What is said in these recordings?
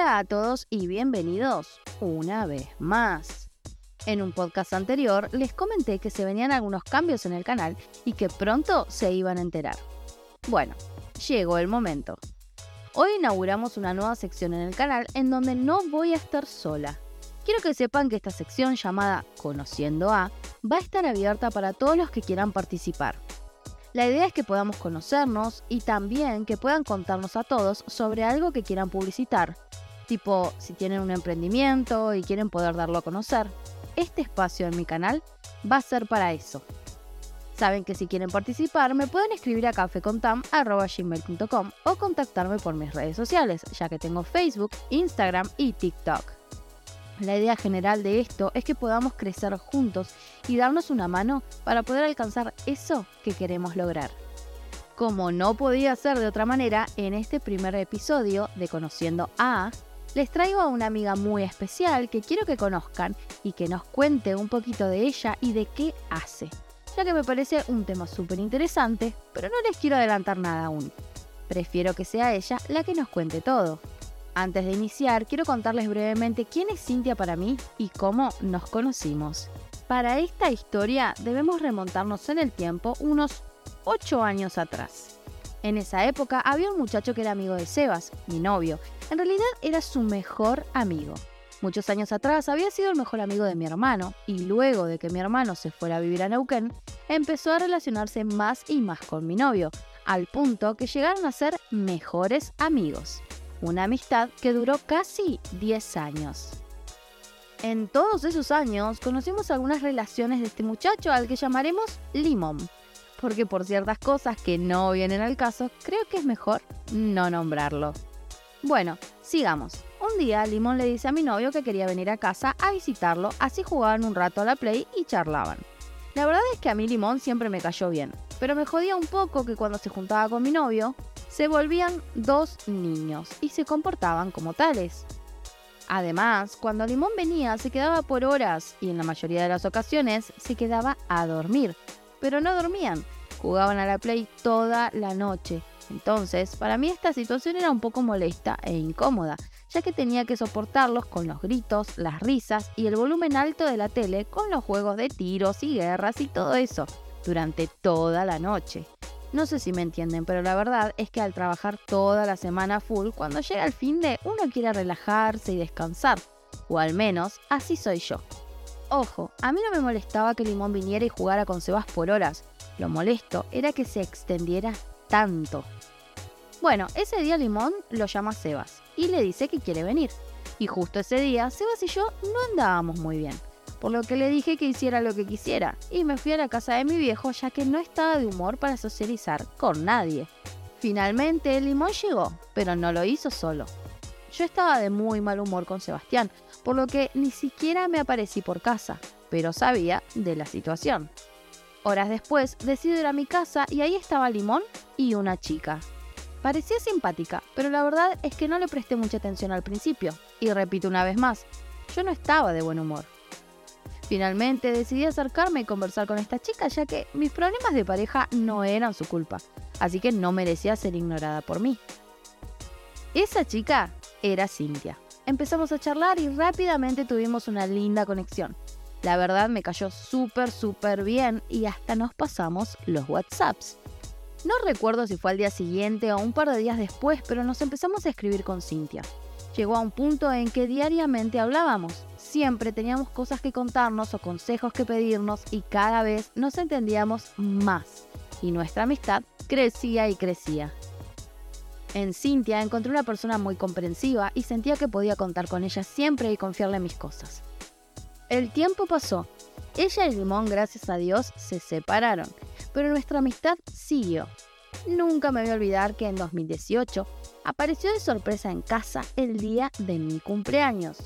Hola a todos y bienvenidos una vez más. En un podcast anterior les comenté que se venían algunos cambios en el canal y que pronto se iban a enterar. Bueno, llegó el momento. Hoy inauguramos una nueva sección en el canal en donde no voy a estar sola. Quiero que sepan que esta sección llamada Conociendo a va a estar abierta para todos los que quieran participar. La idea es que podamos conocernos y también que puedan contarnos a todos sobre algo que quieran publicitar, tipo si tienen un emprendimiento y quieren poder darlo a conocer. Este espacio en mi canal va a ser para eso. Saben que si quieren participar me pueden escribir a cafecontam.gmail.com o contactarme por mis redes sociales, ya que tengo Facebook, Instagram y TikTok. La idea general de esto es que podamos crecer juntos y darnos una mano para poder alcanzar eso que queremos lograr. Como no podía ser de otra manera, en este primer episodio de Conociendo a, les traigo a una amiga muy especial que quiero que conozcan y que nos cuente un poquito de ella y de qué hace, ya que me parece un tema súper interesante, pero no les quiero adelantar nada aún. Prefiero que sea ella la que nos cuente todo. Antes de iniciar, quiero contarles brevemente quién es Cintia para mí y cómo nos conocimos. Para esta historia debemos remontarnos en el tiempo unos 8 años atrás. En esa época había un muchacho que era amigo de Sebas, mi novio. En realidad era su mejor amigo. Muchos años atrás había sido el mejor amigo de mi hermano y luego de que mi hermano se fuera a vivir a Neuquén, empezó a relacionarse más y más con mi novio, al punto que llegaron a ser mejores amigos una amistad que duró casi 10 años. En todos esos años conocimos algunas relaciones de este muchacho al que llamaremos Limón, porque por ciertas cosas que no vienen al caso, creo que es mejor no nombrarlo. Bueno, sigamos. Un día Limón le dice a mi novio que quería venir a casa a visitarlo, así jugaban un rato a la play y charlaban. La verdad es que a mí Limón siempre me cayó bien, pero me jodía un poco que cuando se juntaba con mi novio, se volvían dos niños y se comportaban como tales. Además, cuando Limón venía se quedaba por horas y en la mayoría de las ocasiones se quedaba a dormir. Pero no dormían, jugaban a la Play toda la noche. Entonces, para mí esta situación era un poco molesta e incómoda, ya que tenía que soportarlos con los gritos, las risas y el volumen alto de la tele con los juegos de tiros y guerras y todo eso, durante toda la noche. No sé si me entienden, pero la verdad es que al trabajar toda la semana full, cuando llega el fin de uno quiere relajarse y descansar. O al menos así soy yo. Ojo, a mí no me molestaba que Limón viniera y jugara con Sebas por horas. Lo molesto era que se extendiera tanto. Bueno, ese día Limón lo llama Sebas y le dice que quiere venir. Y justo ese día, Sebas y yo no andábamos muy bien por lo que le dije que hiciera lo que quisiera y me fui a la casa de mi viejo ya que no estaba de humor para socializar con nadie. Finalmente limón llegó, pero no lo hizo solo. Yo estaba de muy mal humor con Sebastián, por lo que ni siquiera me aparecí por casa, pero sabía de la situación. Horas después decido ir a mi casa y ahí estaba Limón y una chica. Parecía simpática, pero la verdad es que no le presté mucha atención al principio. Y repito una vez más, yo no estaba de buen humor. Finalmente decidí acercarme y conversar con esta chica ya que mis problemas de pareja no eran su culpa, así que no merecía ser ignorada por mí. Esa chica era Cintia. Empezamos a charlar y rápidamente tuvimos una linda conexión. La verdad me cayó súper, súper bien y hasta nos pasamos los WhatsApps. No recuerdo si fue al día siguiente o un par de días después, pero nos empezamos a escribir con Cintia. Llegó a un punto en que diariamente hablábamos siempre teníamos cosas que contarnos o consejos que pedirnos y cada vez nos entendíamos más y nuestra amistad crecía y crecía. En Cintia encontré una persona muy comprensiva y sentía que podía contar con ella siempre y confiarle en mis cosas. El tiempo pasó. Ella y Limón, gracias a Dios, se separaron, pero nuestra amistad siguió. Nunca me voy a olvidar que en 2018 apareció de sorpresa en casa el día de mi cumpleaños.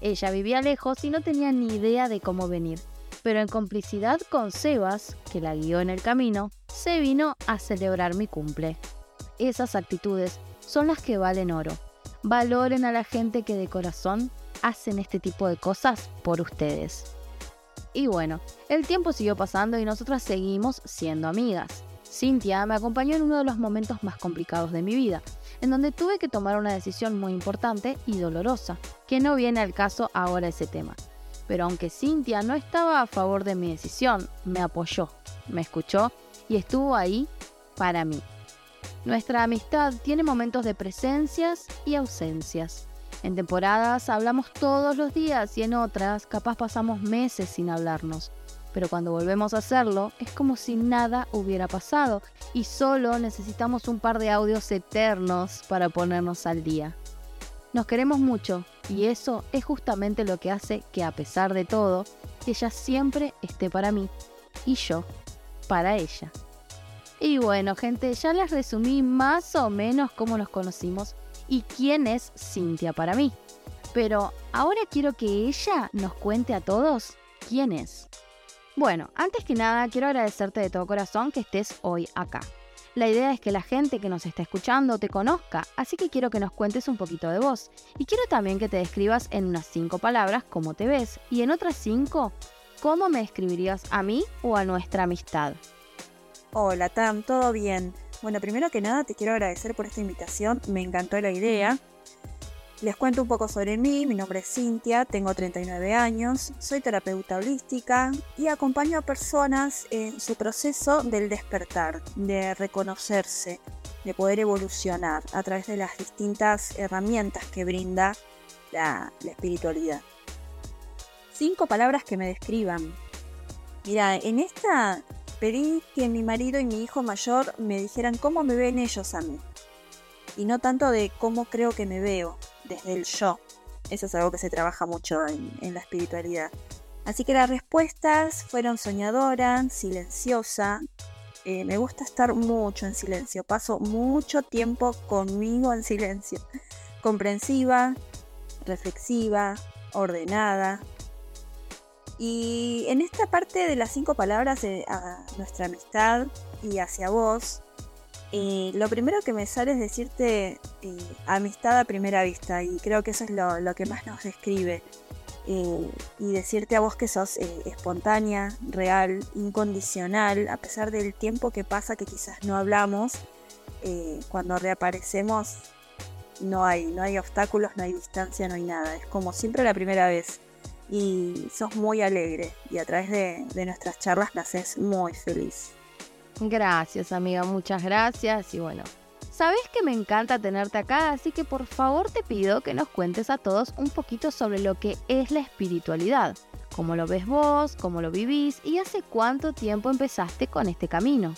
Ella vivía lejos y no tenía ni idea de cómo venir, pero en complicidad con Sebas, que la guió en el camino, se vino a celebrar mi cumple. Esas actitudes son las que valen oro. Valoren a la gente que de corazón hacen este tipo de cosas por ustedes. Y bueno, el tiempo siguió pasando y nosotras seguimos siendo amigas. Cintia me acompañó en uno de los momentos más complicados de mi vida, en donde tuve que tomar una decisión muy importante y dolorosa, que no viene al caso ahora ese tema. Pero aunque Cintia no estaba a favor de mi decisión, me apoyó, me escuchó y estuvo ahí para mí. Nuestra amistad tiene momentos de presencias y ausencias. En temporadas hablamos todos los días y en otras capaz pasamos meses sin hablarnos. Pero cuando volvemos a hacerlo es como si nada hubiera pasado y solo necesitamos un par de audios eternos para ponernos al día. Nos queremos mucho y eso es justamente lo que hace que a pesar de todo, ella siempre esté para mí y yo para ella. Y bueno, gente, ya les resumí más o menos cómo nos conocimos y quién es Cintia para mí. Pero ahora quiero que ella nos cuente a todos quién es. Bueno, antes que nada quiero agradecerte de todo corazón que estés hoy acá. La idea es que la gente que nos está escuchando te conozca, así que quiero que nos cuentes un poquito de vos. Y quiero también que te describas en unas cinco palabras cómo te ves y en otras cinco cómo me describirías a mí o a nuestra amistad. Hola Tam, ¿todo bien? Bueno, primero que nada te quiero agradecer por esta invitación, me encantó la idea. Les cuento un poco sobre mí, mi nombre es Cintia, tengo 39 años, soy terapeuta holística y acompaño a personas en su proceso del despertar, de reconocerse, de poder evolucionar a través de las distintas herramientas que brinda la, la espiritualidad. Cinco palabras que me describan. Mira, en esta Pedí que mi marido y mi hijo mayor me dijeran cómo me ven ellos a mí. Y no tanto de cómo creo que me veo, desde el yo. Eso es algo que se trabaja mucho en, la espiritualidad. Así que las respuestas fueron soñadora, silenciosa. Eh, me gusta estar mucho en silencio. Paso mucho tiempo conmigo en silencio. Comprensiva, reflexiva, ordenada, y en esta parte de las cinco palabras de a nuestra amistad y hacia vos, eh, lo primero que me sale es decirte eh, amistad a primera vista y creo que eso es lo, que más nos describe. Eh, y decirte a vos que sos espontánea, real, incondicional, a pesar del tiempo que pasa que quizás no hablamos, cuando reaparecemos no hay, no hay obstáculos, no hay distancia, no hay nada. Es como siempre la primera vez y sos muy alegre. Y a través de, nuestras charlas me haces muy feliz. Gracias amiga, muchas gracias. Y bueno, sabes que me encanta tenerte acá, así que por favor te pido que nos cuentes a todos un poquito sobre lo que es la espiritualidad, cómo lo ves vos, cómo lo vivís y hace cuánto tiempo empezaste con este camino.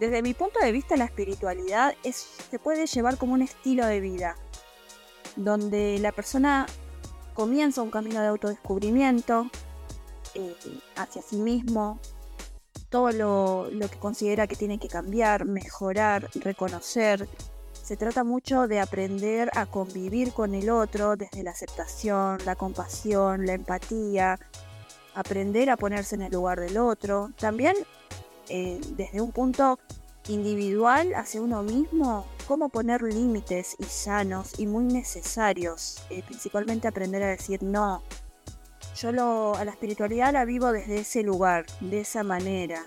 Desde mi punto de vista la espiritualidad es, se puede llevar como un estilo de vida, donde la persona comienza un camino de autodescubrimiento eh, hacia sí mismo, todo lo, lo, que considera que tiene que cambiar, mejorar, reconocer. Se trata mucho de aprender a convivir con el otro desde la aceptación, la compasión, la empatía, aprender a ponerse en el lugar del otro. También eh, desde un punto individual hacia uno mismo, cómo poner límites y sanos y muy necesarios, eh, principalmente aprender a decir no. Yo lo, a la espiritualidad la vivo desde ese lugar, de esa manera.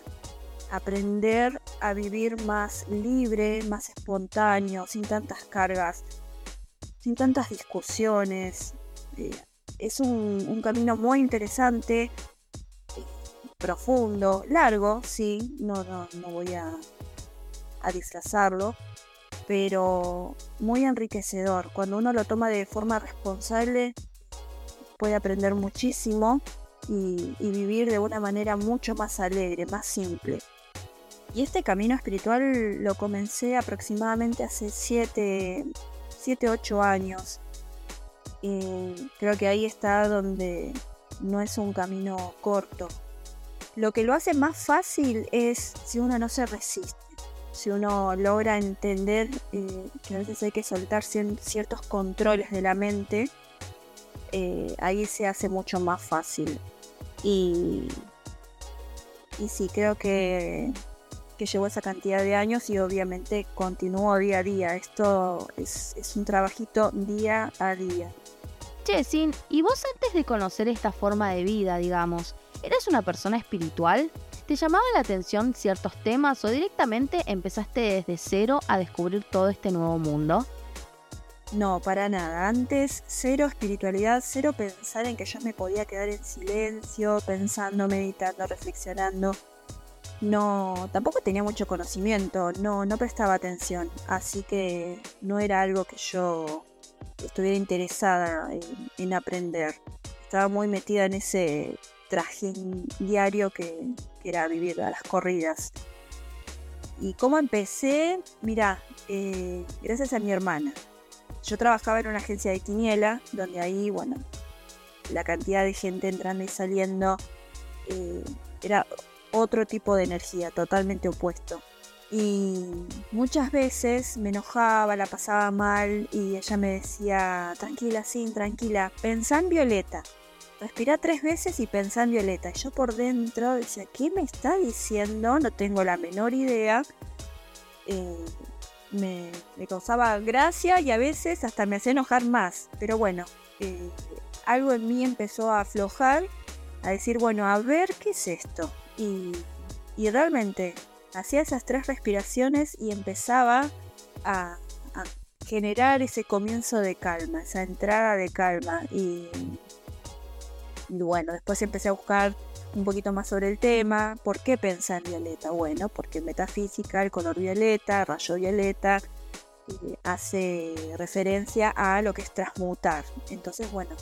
Aprender a vivir más libre, más espontáneo, sin tantas cargas, sin tantas discusiones. Eh, es un, camino muy interesante, profundo, largo, sí, no, no, no voy a a disfrazarlo, pero muy enriquecedor. Cuando uno lo toma de forma responsable, puede aprender muchísimo y, vivir de una manera mucho más alegre, más simple. Y este camino espiritual lo comencé aproximadamente hace 7, 8 años. Y creo que ahí está donde no es un camino corto. Lo que lo hace más fácil es si uno no se resiste si uno logra entender eh, que a veces hay que soltar ciertos controles de la mente, eh, ahí se hace mucho más fácil. Y, sí, creo que, que llevo esa cantidad de años y obviamente continúo día a día. Esto es, es un trabajito día a día. Jessin, ¿y vos antes de conocer esta forma de vida, digamos, eres una persona espiritual? ¿Te llamaba la atención ciertos temas o directamente empezaste desde cero a descubrir todo este nuevo mundo? No, para nada. Antes, cero espiritualidad, cero pensar en que yo me podía quedar en silencio, pensando, meditando, reflexionando. No, tampoco tenía mucho conocimiento, no, no prestaba atención. Así que no era algo que yo estuviera interesada en, aprender. Estaba muy metida en ese traje diario que, era vivir a las corridas. ¿Y cómo empecé? Mira, eh, gracias a mi hermana. Yo trabajaba en una agencia de quiniela, donde ahí, bueno, la cantidad de gente entrando y saliendo eh, era otro tipo de energía, totalmente opuesto. Y muchas veces me enojaba, la pasaba mal y ella me decía, tranquila, sí, tranquila, pensá en Violeta. Respira tres veces y pensá en Violeta. Yo por dentro decía, ¿qué me está diciendo? No tengo la menor idea. Eh, me, causaba gracia y a veces hasta me hacía enojar más. Pero bueno, eh, algo en mí empezó a aflojar, a decir, bueno, a ver qué es esto. Y, y realmente hacía esas tres respiraciones y empezaba a, generar ese comienzo de calma, esa entrada de calma. Y, bueno, después empecé a buscar un poquito más sobre el tema. ¿Por qué pensar en violeta? Bueno, porque metafísica el color violeta, rayo violeta, eh, hace referencia a lo que es transmutar. Entonces, bueno,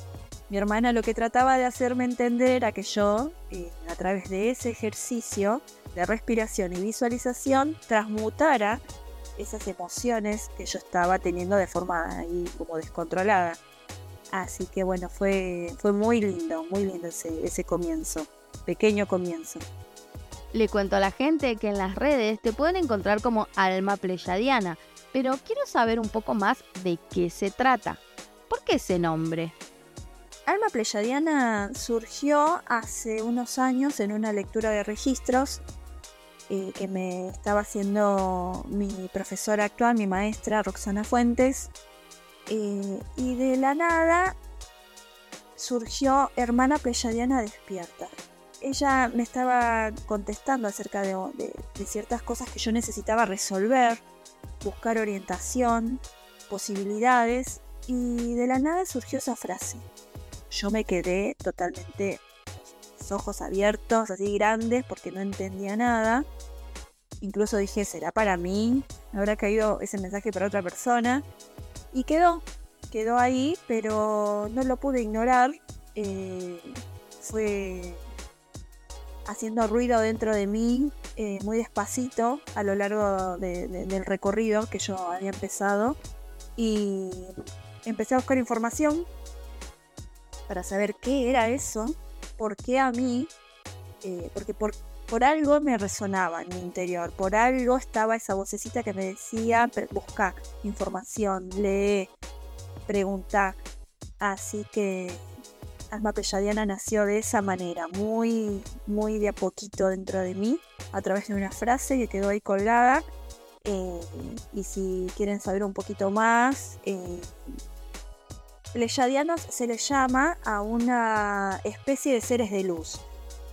mi hermana lo que trataba de hacerme entender era que yo, eh, a través de ese ejercicio, de respiración y visualización transmutara esas emociones que yo estaba teniendo de forma ahí como descontrolada. Así que bueno, fue, fue muy lindo, muy lindo ese, ese comienzo, pequeño comienzo. Le cuento a la gente que en las redes te pueden encontrar como Alma Pleyadiana, pero quiero saber un poco más de qué se trata. ¿Por qué ese nombre? Alma Pleyadiana surgió hace unos años en una lectura de registros eh, que me estaba haciendo mi profesora actual, mi maestra Roxana Fuentes. Eh, y de la nada surgió Hermana Pleyadiana Despierta. Ella me estaba contestando acerca de, ciertas cosas que yo necesitaba resolver, buscar orientación, posibilidades, y de la nada surgió esa frase. Yo me quedé totalmente ojos abiertos, así grandes, porque no entendía nada. Incluso dije, ¿será para mí? ¿Me habrá caído ese mensaje para otra persona? Y quedó, quedó ahí, pero no lo pude ignorar. Eh, fue haciendo ruido dentro de mí eh, muy despacito a lo largo del recorrido que yo había empezado. Y empecé a buscar información para saber qué era eso por qué a mí, eh, porque por, por algo me resonaba en mi interior, por algo estaba esa vocecita que me decía, busca información, lee, pregunta. Así que Alma Pelladiana nació de esa manera, muy, muy de a poquito dentro de mí, a través de una frase que quedó ahí colgada. Eh, y si quieren saber un poquito más, eh, se les llama a una especie de seres de luz.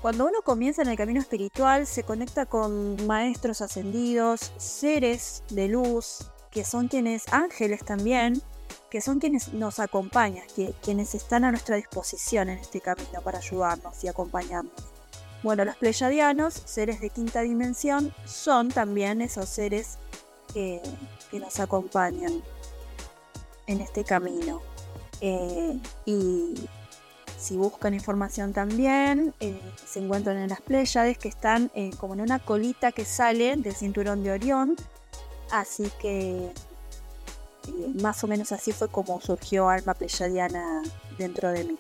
Cuando uno comienza en el camino espiritual, se conecta con maestros ascendidos, seres de luz, que son quienes, ángeles también, que son quienes nos acompañan, quienes están a nuestra disposición en este camino para ayudarnos y acompañarnos. Bueno, los pleyadianos, seres de quinta dimensión, son también esos seres que nos acompañan en este camino. Eh, y si buscan información también, eh, se encuentran en las Pléyades que están eh, como en una colita que sale del cinturón de Orión. Así que más o menos así fue como surgió Alma Pleyadiana dentro de mí.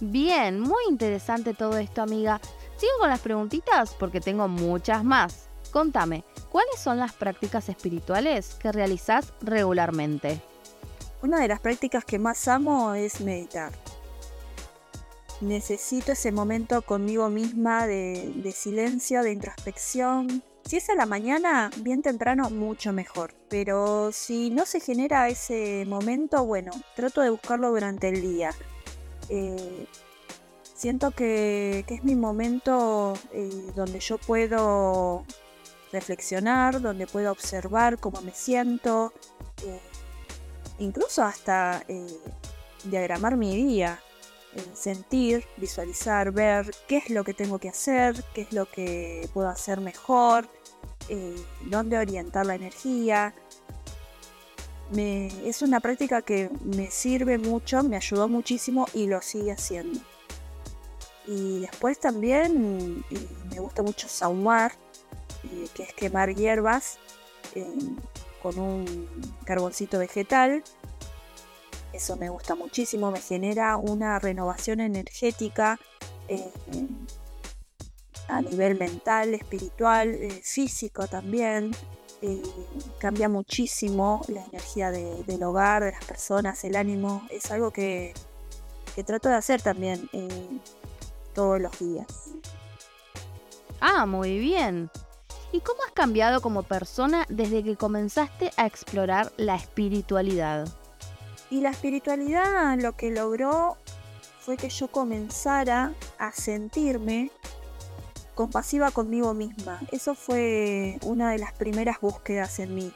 Bien, muy interesante todo esto, amiga. Sigo con las preguntitas porque tengo muchas más. Contame, ¿cuáles son las prácticas espirituales que realizás regularmente? Una de las prácticas que más amo es meditar. Necesito ese momento conmigo misma de, silencio, de introspección. Si es a la mañana, bien temprano, mucho mejor. Pero si no se genera ese momento, bueno, trato de buscarlo durante el día. Eh, Siento que, es mi momento eh, donde yo puedo reflexionar, donde puedo observar cómo me siento, eh, incluso hasta diagramar mi día, sentir, visualizar, ver qué es lo que tengo que hacer, qué es lo que puedo hacer mejor, dónde orientar la energía, es una práctica que me sirve mucho, me ayudó muchísimo y lo sigue haciendo. Y después también me gusta mucho saumar, eh, que es quemar hierbas con un carboncito vegetal. Eso me gusta muchísimo, me genera una renovación energética eh, a nivel mental, espiritual, eh, físico también. Eh, cambia muchísimo la energía del hogar, de las personas, el ánimo. Es algo que, trato de hacer también todos los días. Ah, muy bien. ¿Y cómo has cambiado como persona desde que comenzaste a explorar la espiritualidad? Y la espiritualidad lo que logró fue que yo comenzara a sentirme compasiva conmigo misma. Eso fue una de las primeras búsquedas en mí.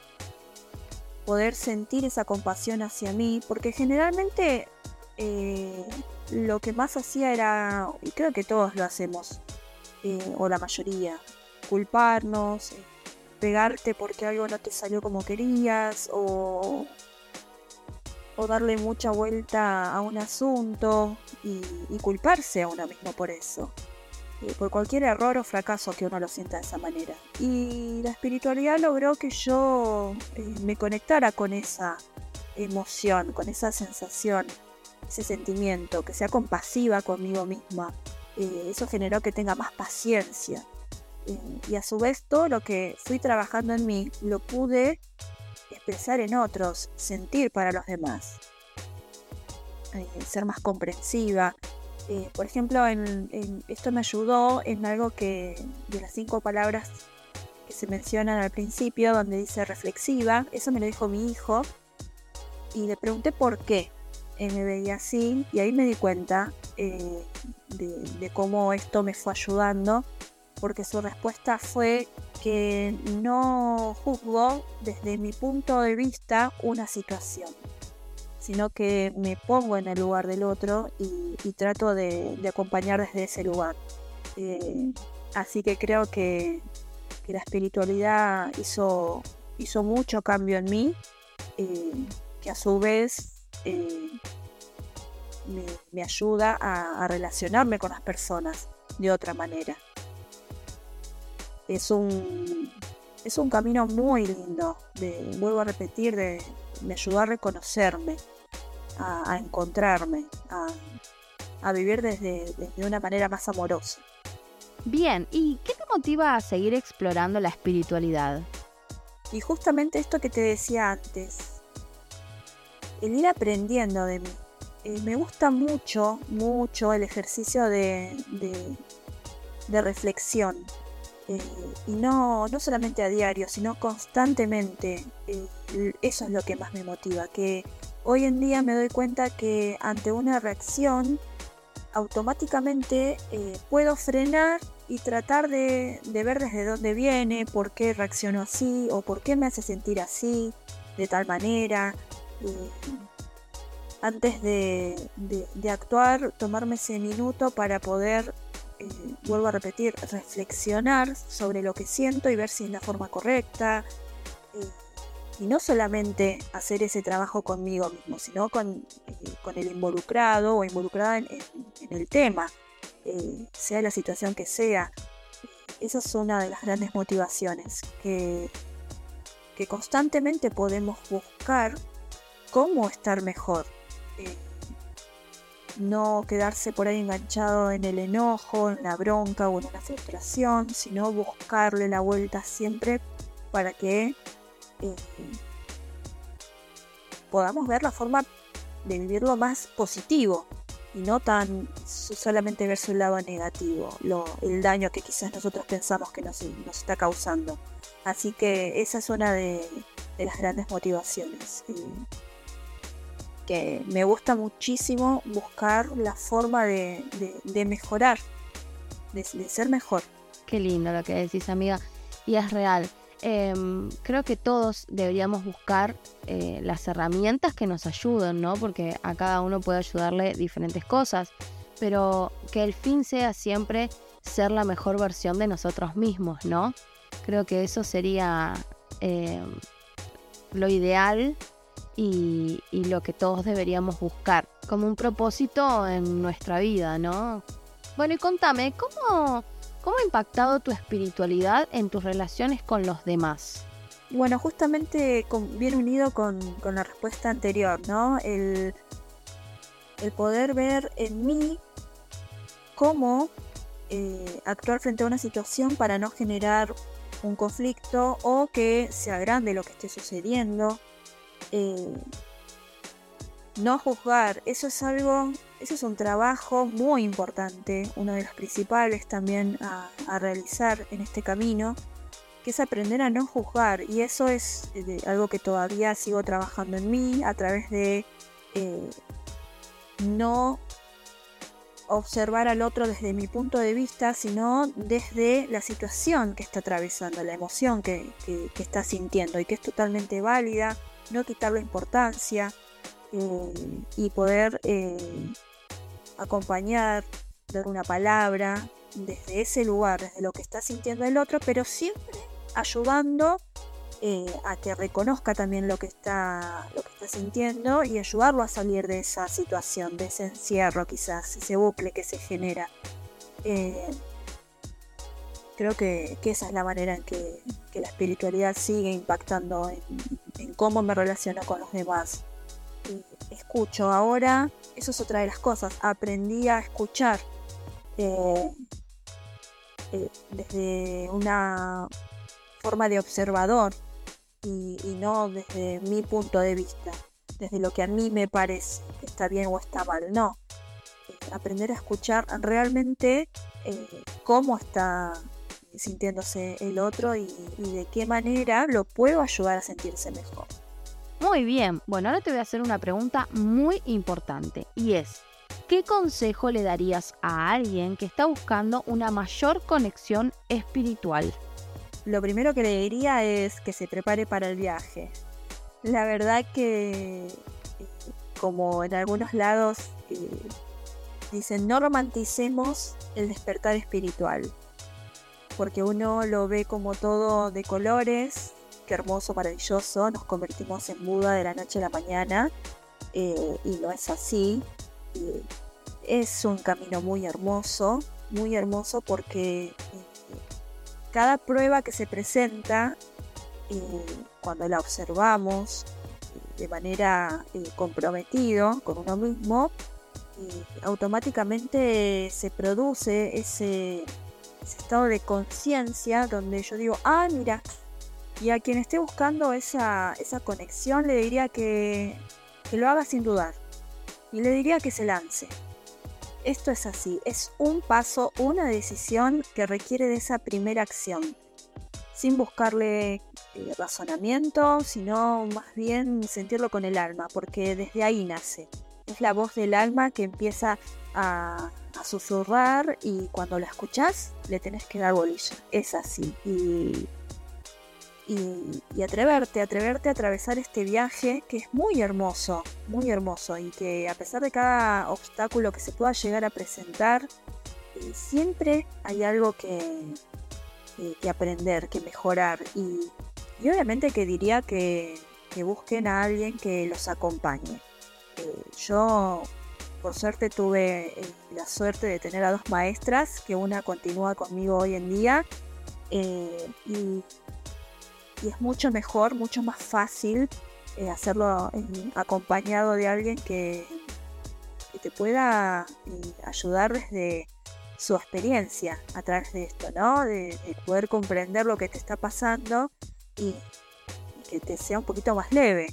Poder sentir esa compasión hacia mí, porque generalmente eh, lo que más hacía era, y creo que todos lo hacemos, eh, o la mayoría, culparnos, eh, pegarte porque algo no te salió como querías, o, o darle mucha vuelta a un asunto y, culparse a uno mismo por eso por cualquier error o fracaso que uno lo sienta de esa manera. Y la espiritualidad logró que yo eh, me conectara con esa emoción, con esa sensación, ese sentimiento, que sea compasiva conmigo misma. Eh, eso generó que tenga más paciencia. Eh, y a su vez todo lo que fui trabajando en mí lo pude expresar en otros, sentir para los demás. ser más comprensiva, eh, por ejemplo, en, esto me ayudó en algo que de las cinco palabras que se mencionan al principio, donde dice reflexiva, eso me lo dijo mi hijo. Y le pregunté por qué me veía así. Y ahí me di cuenta eh, de, cómo esto me fue ayudando, porque su respuesta fue que no juzgo desde mi punto de vista una situación sino que me pongo en el lugar del otro y, trato de, acompañar desde ese lugar. Eh, así que creo que, la espiritualidad hizo, mucho cambio en mí, eh, que a su vez eh, me, ayuda a, relacionarme con las personas de otra manera. Es un, es un camino muy lindo, de, vuelvo a repetir, de, me ayudó a reconocerme, a, encontrarme, a, vivir desde, desde una manera más amorosa. Bien, ¿y qué te motiva a seguir explorando la espiritualidad? Y justamente esto que te decía antes, el ir aprendiendo de mí. Eh, me gusta mucho, mucho el ejercicio de, de, reflexión. Eh, y no, no solamente a diario, sino constantemente. Eh, eso es lo que más me motiva, que hoy en día me doy cuenta que ante una reacción automáticamente eh, puedo frenar y tratar de, ver desde dónde viene, por qué reacciono así o por qué me hace sentir así, de tal manera. antes de, actuar, tomarme ese minuto para poder, eh, vuelvo a repetir, reflexionar sobre lo que siento y ver si es la forma correcta. Eh, y no solamente hacer ese trabajo conmigo mismo, sino con, eh, el involucrado o involucrada en, el tema, sea la situación que sea. Esa es una de las grandes motivaciones, que, que constantemente podemos buscar cómo estar mejor. Eh, no quedarse por ahí enganchado en el enojo, en la bronca o en la frustración, sino buscarle la vuelta siempre para que eh, podamos ver la forma de vivirlo más positivo y no tan solamente ver su lado negativo, el daño que quizás nosotros pensamos que nos, está causando. Así que esa es una de, las grandes motivaciones. Me gusta muchísimo buscar la forma de, mejorar, de, ser mejor. Qué lindo lo que decís, amiga. Y es real. Em, creo que todos deberíamos buscar eh, las herramientas que nos ayuden, ¿no? Porque a cada uno puede ayudarle diferentes cosas, pero que el fin sea siempre ser la mejor versión de nosotros mismos, ¿no? Creo que eso sería em, lo ideal y, lo que todos deberíamos buscar como un propósito en nuestra vida, ¿no? Bueno, y contame, ¿cómo, cómo ha impactado tu espiritualidad en tus relaciones con los demás? Bueno, justamente bien unido con, la respuesta anterior, ¿no? El, el poder ver en mí cómo eh, actuar frente a una situación para no generar un conflicto o que se agrande lo que esté sucediendo. Eh, no juzgar, eso es algo, eso es un trabajo muy importante, uno de los principales también a, realizar en este camino, que es aprender a no juzgar. Y eso es eh, algo que todavía sigo trabajando en mí a través de eh, no observar al otro desde mi punto de vista, sino desde la situación que está atravesando, la emoción que, está sintiendo y que es totalmente válida, no quitarle importancia eh, y poder eh, acompañar, dar una palabra desde ese lugar, desde lo que está sintiendo el otro, pero siempre ayudando eh, a que reconozca también lo que, está, lo que está sintiendo y ayudarlo a salir de esa situación, de ese encierro quizás, ese bucle que se genera. Eh, creo que, esa es la manera en que, la espiritualidad sigue impactando en, cómo me relaciono con los demás. escucho ahora, eso es otra de las cosas, aprendí a escuchar eh, desde una forma de observador y, no desde mi punto de vista, desde lo que a mí me parece que está bien o está mal, no. Eh, aprender a escuchar realmente eh, cómo está sintiéndose el otro y, y de qué manera lo puedo ayudar a sentirse mejor. Muy bien, bueno, ahora te voy a hacer una pregunta muy importante y es, ¿qué consejo le darías a alguien que está buscando una mayor conexión espiritual? Lo primero que le diría es que se prepare para el viaje. La verdad que, como en algunos lados eh, dicen, no romanticemos el despertar espiritual, porque uno lo ve como todo de colores, qué hermoso, maravilloso, nos convertimos en Buda de la noche a la mañana, eh, y no es así. es un camino muy hermoso, muy hermoso porque cada prueba que se presenta, eh, cuando la observamos de manera eh, comprometido con uno mismo, eh, automáticamente se produce ese, estado de conciencia donde yo digo, ah, mira, y a quien esté buscando esa, conexión le diría que, que lo haga sin dudar. Y le diría que se lance, esto es así, es un paso, una decisión que requiere de esa primera acción, sin buscarle eh, razonamiento, sino más bien sentirlo con el alma, porque desde ahí nace. Es la voz del alma que empieza a, a susurrar y cuando la escuchas le tenés que dar bolilla. Es así. Y y, atreverte, atreverte a atravesar este viaje que es muy hermoso, muy hermoso y que a pesar de cada obstáculo que se pueda llegar a presentar, eh, siempre hay algo que, aprender, que mejorar y, obviamente que diría que, busquen a alguien que los acompañe. Eh, yo por suerte tuve eh, la suerte de tener a dos maestras, que una continúa conmigo hoy en día. y y es mucho mejor, mucho más fácil eh, hacerlo acompañado de alguien que, te pueda eh, ayudar desde su experiencia a través de esto, ¿no? De, poder comprender lo que te está pasando y, que te sea un poquito más leve.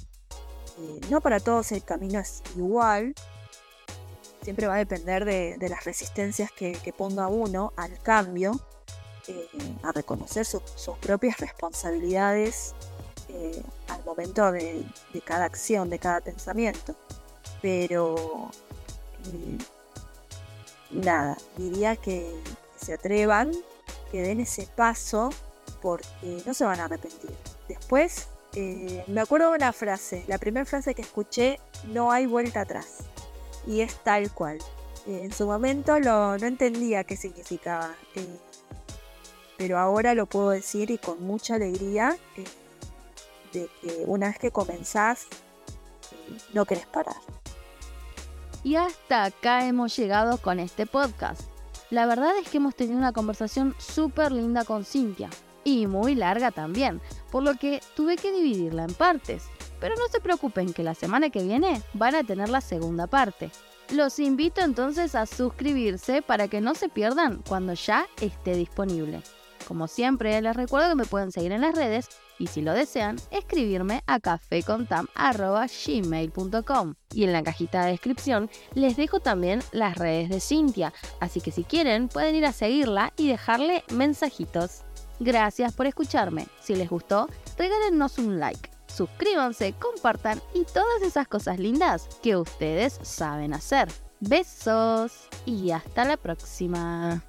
Eh, no para todos el camino es igual, siempre va a depender de, las resistencias que, que ponga uno al cambio eh, a reconocer sus propias responsabilidades eh, al momento de, cada acción, de cada pensamiento. pero eh, nada, diría que se atrevan, que den ese paso porque no se van a arrepentir. Después, me acuerdo de una frase, la primera frase que escuché, no hay vuelta atrás. Y es tal cual. Eh, en su momento lo, no entendía qué significaba, eh, pero ahora lo puedo decir y con mucha alegría de que una vez que comenzás, no querés parar. Y hasta acá hemos llegado con este podcast. La verdad es que hemos tenido una conversación súper linda con Cintia y muy larga también, por lo que tuve que dividirla en partes. Pero no se preocupen que la semana que viene van a tener la segunda parte. Los invito entonces a suscribirse para que no se pierdan cuando ya esté disponible. Como siempre, les recuerdo que me pueden seguir en las redes y si lo desean, escribirme a cafecontam.gmail.com. Y en la cajita de descripción les dejo también las redes de Cintia, así que si quieren pueden ir a seguirla y dejarle mensajitos. Gracias por escucharme. Si les gustó, regálenos un like, suscríbanse, compartan y todas esas cosas lindas que ustedes saben hacer. Besos y hasta la próxima.